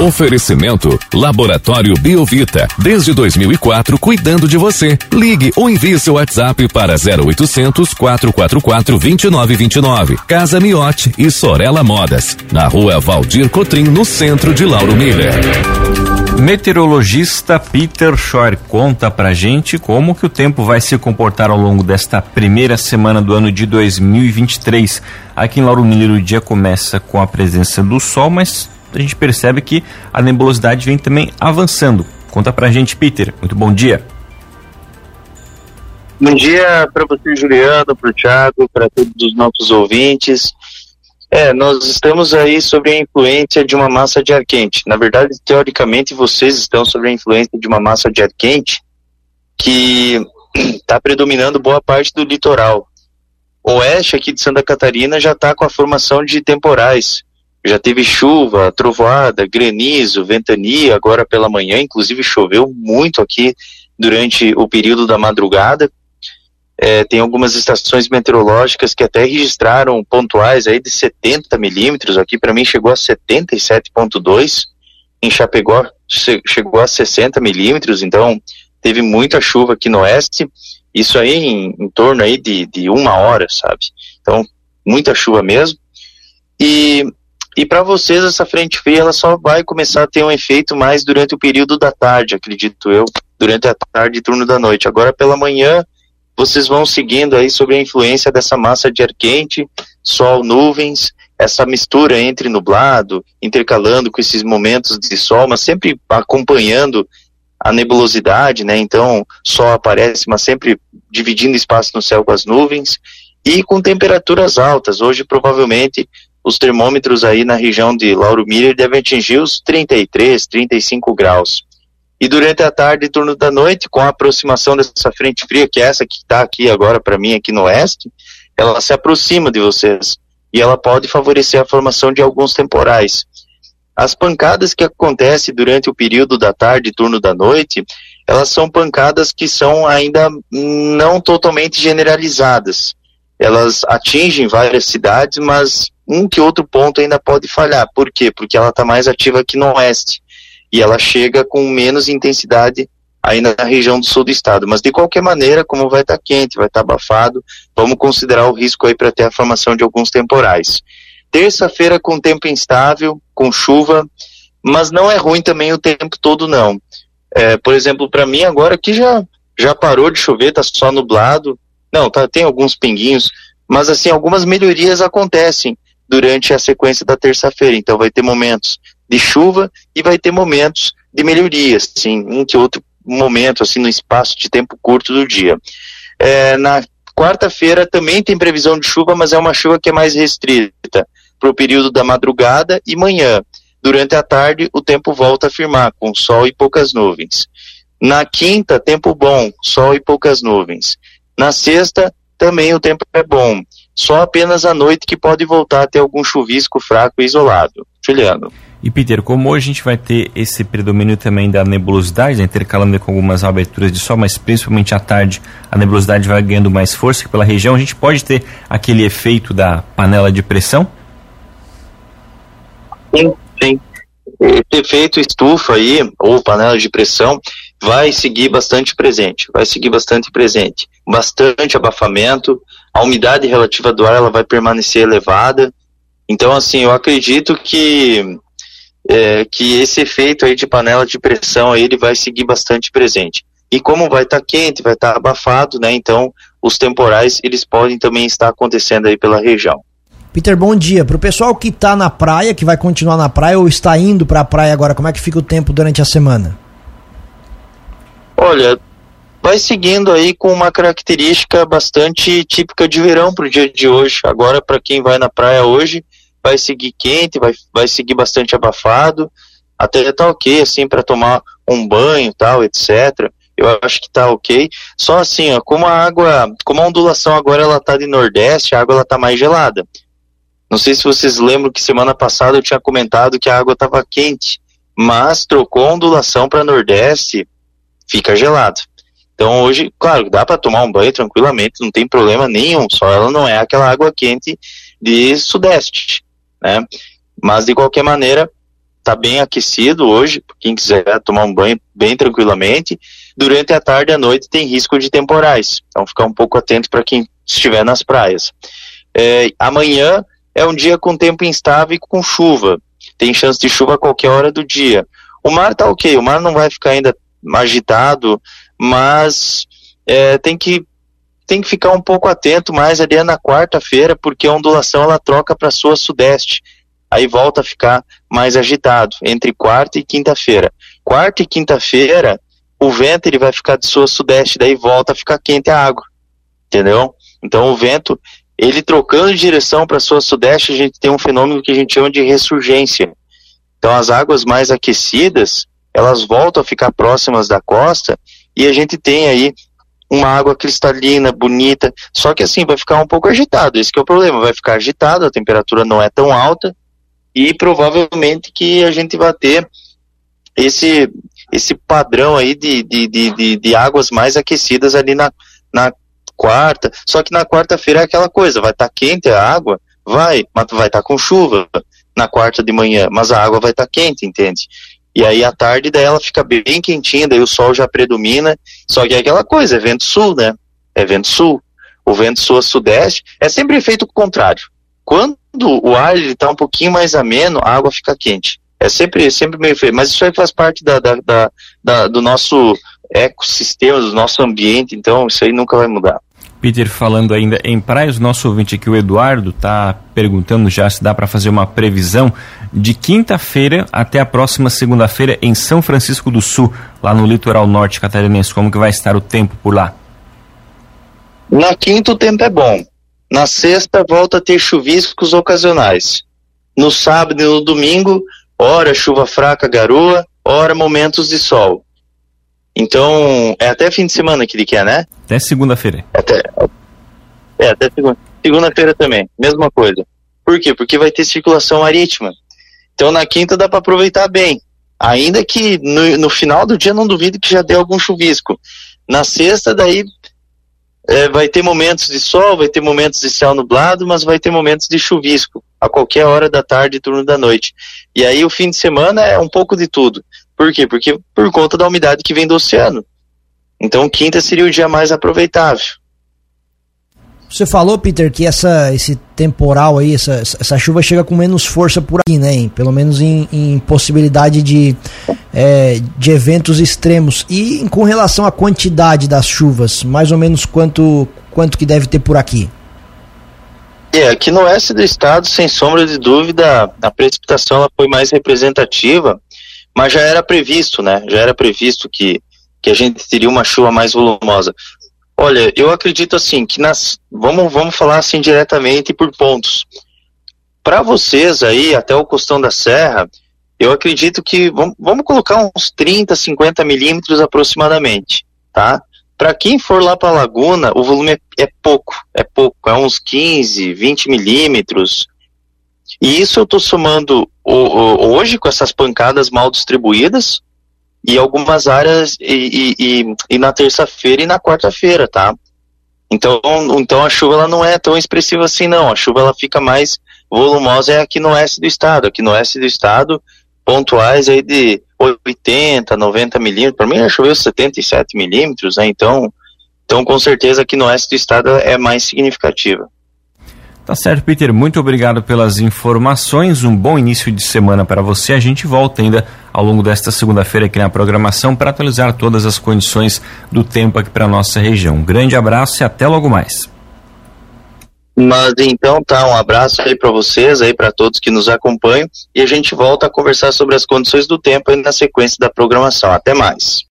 Oferecimento Laboratório Biovita, desde 2004 cuidando de você. Ligue ou envie seu WhatsApp para 0800 444 2929. Casa Miote e Sorella Modas, na Rua Valdir Cotrim, no centro de Lauro Miller. Meteorologista Peter Schor conta pra gente como que o tempo vai se comportar ao longo desta primeira semana do ano de 2023. Aqui em Lauro Miller o dia começa com a presença do sol, mas a gente percebe que a nebulosidade vem também avançando. Conta pra gente, Peter. Muito bom dia. Bom dia para você, Juliano, para o Thiago, para todos os nossos ouvintes. É, nós estamos aí sobre a influência de uma massa de ar quente. Na verdade, teoricamente, vocês estão sobre a influência de uma massa de ar quente que está predominando boa parte do litoral. Oeste aqui de Santa Catarina já está com a formação de temporais. Já teve chuva, trovoada, granizo, ventania agora pela manhã, inclusive choveu muito aqui durante o período da madrugada. É, tem algumas estações meteorológicas que até registraram pontuais aí de 70 milímetros. Aqui para mim chegou a 77,2. Em Chapecó chegou a 60 milímetros. Então teve muita chuva aqui no oeste. Isso aí em, em torno aí de, de uma hora, sabe? Então muita chuva mesmo. E e para vocês essa frente fria ela só vai começar a ter um efeito mais durante o período da tarde, acredito eu, durante a tarde e turno da noite. Agora pela manhã vocês vão seguindo aí sobre a influência dessa massa de ar quente, sol, nuvens, essa mistura entre nublado, intercalando com esses momentos de sol, mas sempre acompanhando a nebulosidade, né? Então, sol aparece, mas sempre dividindo espaço no céu com as nuvens e com temperaturas altas. Hoje, provavelmente, os termômetros aí na região de Lauro Miller devem atingir os 33, 35 graus. E durante a tarde e turno da noite, com a aproximação dessa frente fria, que é essa que está aqui agora para mim, aqui no oeste, ela se aproxima de vocês e ela pode favorecer a formação de alguns temporais. As pancadas que acontecem durante o período da tarde e turno da noite, elas são pancadas que são ainda não totalmente generalizadas. Elas atingem várias cidades, mas um que outro ponto ainda pode falhar. Por quê? Porque ela está mais ativa aqui no oeste e ela chega com menos intensidade aí na região do sul do estado. Mas de qualquer maneira, como vai estar tá quente, vai estar tá abafado, vamos considerar o risco aí para ter a formação de alguns temporais. Terça-feira com tempo instável, com chuva, mas não é ruim também o tempo todo não. É, por exemplo, para mim agora que já já parou de chover, tá só nublado. Não, tá, tem alguns pinguinhos, mas assim algumas melhorias acontecem durante a sequência da terça-feira. Então vai ter momentos de chuva e vai ter momentos de melhorias, sim, um que outro momento, assim, no espaço de tempo curto do dia. É, na quarta-feira também tem previsão de chuva, mas é uma chuva que é mais restrita para o período da madrugada e manhã. Durante a tarde, o tempo volta a firmar, com sol e poucas nuvens. Na quinta, tempo bom, sol e poucas nuvens. Na sexta, também o tempo é bom. Só apenas à noite que pode voltar a ter algum chuvisco fraco e isolado. Juliano. E Peter, como hoje a gente vai ter esse predomínio também da nebulosidade, né, intercalando com algumas aberturas de sol, mas principalmente à tarde a nebulosidade vai ganhando mais força pela região, a gente pode ter aquele efeito da panela de pressão? Sim, sim. Esse efeito estufa aí, ou panela de pressão, vai seguir bastante presente, vai seguir bastante presente. Bastante abafamento, a umidade relativa do ar ela vai permanecer elevada. Então, assim, eu acredito que é, que esse efeito aí de panela de pressão aí, ele vai seguir bastante presente. E como vai estar tá quente, vai estar tá abafado, né? Então, os temporais, eles podem também estar acontecendo aí pela região. Peter, bom dia. Para o pessoal que está na praia, que vai continuar na praia ou está indo para a praia agora, como é que fica o tempo durante a semana? Olha, vai seguindo aí com uma característica bastante típica de verão para o dia de hoje. Agora, para quem vai na praia hoje, vai seguir quente, vai, vai seguir bastante abafado, até tá ok, assim, para tomar um banho tal, etc. Eu acho que tá ok. Só assim, ó, como a água, como a ondulação agora ela tá de nordeste, a água ela tá mais gelada. Não sei se vocês lembram que semana passada eu tinha comentado que a água estava quente, mas trocou a ondulação para nordeste, fica gelado. Então hoje, claro, dá para tomar um banho tranquilamente, não tem problema nenhum, só ela não é aquela água quente de sudeste né? Mas de qualquer maneira, tá bem aquecido hoje, quem quiser tomar um banho bem tranquilamente. Durante a tarde e a noite tem risco de temporais, então ficar um pouco atento para quem estiver nas praias. É, amanhã é um dia com tempo instável e com chuva. Tem chance de chuva a qualquer hora do dia. O mar tá ok, o mar não vai ficar ainda agitado, mas é, tem que tem que ficar um pouco atento mais ali na quarta-feira, porque a ondulação ela troca para sua sudeste. Aí volta a ficar mais agitado entre quarta e quinta-feira. Quarta e quinta-feira, o vento ele vai ficar de sua sudeste, daí volta a ficar quente a água. Entendeu? Então o vento, ele trocando de direção para sua sudeste, a gente tem um fenômeno que a gente chama de ressurgência. Então as águas mais aquecidas, elas voltam a ficar próximas da costa e a gente tem aí uma água cristalina, bonita, só que assim vai ficar um pouco agitado, esse é o problema, vai ficar agitado, a temperatura não é tão alta. E provavelmente que a gente vai ter esse esse padrão aí de, de, de, de, de águas mais aquecidas ali na, na quarta, só que na quarta-feira é aquela coisa, vai estar tá quente a água, vai, mas vai estar tá com chuva. Na quarta de manhã, mas a água vai estar tá quente, entende? E aí à tarde daí ela fica bem quentinha, daí o sol já predomina. Só que é aquela coisa, é vento sul, né? É vento sul. O vento sul a sudeste é sempre efeito contrário. Quando o ar está um pouquinho mais ameno, a água fica quente. É sempre, sempre meio feio. Mas isso aí faz parte da, da, da, da do nosso ecossistema, do nosso ambiente, então isso aí nunca vai mudar. Peter, falando ainda em praias, nosso ouvinte aqui, o Eduardo, está perguntando já se dá para fazer uma previsão de quinta-feira até a próxima segunda-feira em São Francisco do Sul, lá no litoral norte catarinense. Como que vai estar o tempo por lá? Na quinta o tempo é bom. Na sexta volta a ter chuviscos ocasionais. No sábado e no domingo, hora chuva fraca, garoa, hora momentos de sol. Então, é até fim de semana que ele quer, né? Até segunda-feira. Até, é, até segunda. Segunda-feira também, mesma coisa. Por quê? Porque vai ter circulação marítima. Então, na quinta dá para aproveitar bem. Ainda que no, no, final do dia não duvido que já dê algum chuvisco. Na sexta, daí é, vai ter momentos de sol, vai ter momentos de céu nublado, mas vai ter momentos de chuvisco a qualquer hora da tarde e turno da noite. E aí o fim de semana é um pouco de tudo. Por quê? Porque por conta da umidade que vem do oceano. Então quinta seria o dia mais aproveitável. Você falou, Peter, que essa, esse temporal aí, essa, essa chuva chega com menos força por aqui, né? Pelo menos em, em possibilidade de, é, de eventos extremos. E com relação à quantidade das chuvas, mais ou menos quanto, quanto que deve ter por aqui? É, aqui no oeste do estado, sem sombra de dúvida, a precipitação ela foi mais representativa mas já era previsto, né? Já era previsto que, que a gente teria uma chuva mais volumosa. Olha, eu acredito assim que nas vamos vamos falar assim diretamente por pontos. Para vocês aí até o costão da serra, eu acredito que vamos, vamos colocar uns 30, 50 milímetros aproximadamente, tá? Para quem for lá para a Laguna, o volume é, é, pouco, é pouco, é uns 15, 20 milímetros. E isso eu estou somando o, o, hoje com essas pancadas mal distribuídas e algumas áreas e, e, e, e na terça-feira e na quarta-feira, tá? Então, então a chuva ela não é tão expressiva assim não. A chuva ela fica mais volumosa é aqui no oeste do estado. Aqui no oeste do estado, pontuais aí de 80, 90 milímetros. Para mim já choveu 77 milímetros, né? Então, então com certeza aqui no oeste do estado é mais significativa. Tá certo, Peter. Muito obrigado pelas informações. Um bom início de semana para você. A gente volta ainda ao longo desta segunda-feira aqui na programação para atualizar todas as condições do tempo aqui para nossa região. Um grande abraço e até logo mais. Mas então tá, um abraço aí para vocês, aí para todos que nos acompanham e a gente volta a conversar sobre as condições do tempo aí na sequência da programação. Até mais.